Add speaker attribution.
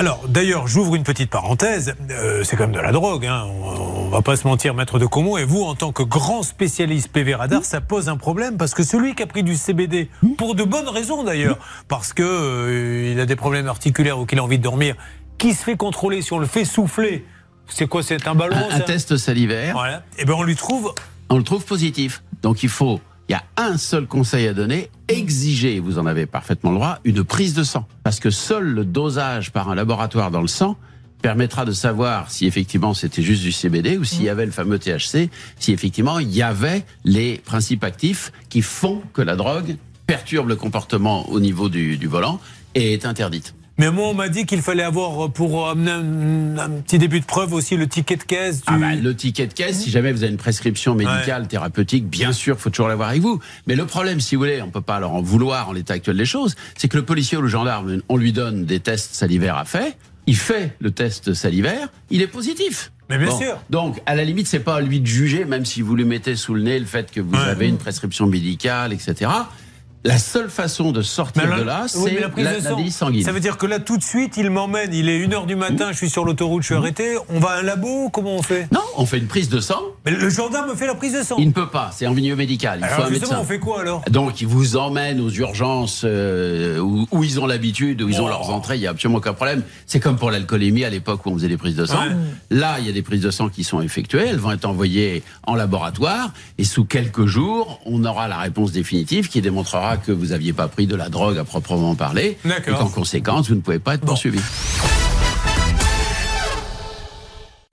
Speaker 1: Alors, d'ailleurs, j'ouvre une petite parenthèse. Euh, c'est quand même de la drogue. Hein. On, on va pas se mentir, maître de Como. Et vous, en tant que grand spécialiste PV radar, ça pose un problème parce que celui qui a pris du CBD, pour de bonnes raisons d'ailleurs, parce que euh, il a des problèmes articulaires ou qu'il a envie de dormir, qui se fait contrôler si on le fait souffler C'est quoi C'est un ballon
Speaker 2: Un, un test salivaire,
Speaker 1: Voilà. Et ben on lui trouve.
Speaker 2: on le trouve positif. Donc il faut, il y a un seul conseil à donner, exiger, vous en avez parfaitement le droit, une prise de sang. Parce que seul le dosage par un laboratoire dans le sang permettra de savoir si effectivement c'était juste du CBD ou s'il y avait le fameux THC, si effectivement il y avait les principes actifs qui font que la drogue perturbe le comportement au niveau du, du volant et est interdite.
Speaker 1: Mais moi, on m'a dit qu'il fallait avoir, euh, pour amener un, un petit début de preuve aussi, le ticket de caisse du.
Speaker 2: Ah bah, le ticket de caisse, si jamais vous avez une prescription médicale, thérapeutique, bien sûr, faut toujours l'avoir avec vous. Mais le problème, si vous voulez, on peut pas leur en vouloir en l'état actuel des choses, c'est que le policier ou le gendarme, on lui donne des tests salivaires à faire, il fait le test salivaire, il est positif.
Speaker 1: Mais bien sûr.
Speaker 2: Donc, à la limite, c'est pas à lui de juger, même si vous lui mettez sous le nez le fait que vous
Speaker 1: Ouais.
Speaker 2: avez une prescription médicale, etc. La seule façon de sortir de là, c'est
Speaker 1: la prise
Speaker 2: la-
Speaker 1: de sang,
Speaker 2: sanguine.
Speaker 1: Ça veut dire que là, tout de suite, il m'emmène. Il est 1h du matin, je suis sur l'autoroute, je suis arrêté. On va à un labo Comment on fait?
Speaker 2: Non, on fait une prise de sang.
Speaker 1: Mais le gendarme me fait la prise de sang.
Speaker 2: Il ne peut pas, c'est en milieu médical. Il faut
Speaker 1: Alors
Speaker 2: un
Speaker 1: justement,
Speaker 2: médecin.
Speaker 1: on fait quoi alors?
Speaker 2: Donc, ils vous emmènent aux urgences euh, où, où ils ont l'habitude, où ils ont
Speaker 1: Oh.
Speaker 2: leurs entrées, il n'y a absolument aucun problème. C'est comme pour l'alcoolémie à l'époque où on faisait des prises de sang.
Speaker 1: Ouais.
Speaker 2: Là, il y a des prises de sang qui sont effectuées, elles vont être envoyées en laboratoire, et sous quelques jours, on aura la réponse définitive qui démontrera que vous n'aviez pas pris de la drogue à proprement parler, et qu'en conséquence, vous ne pouvez pas être poursuivi.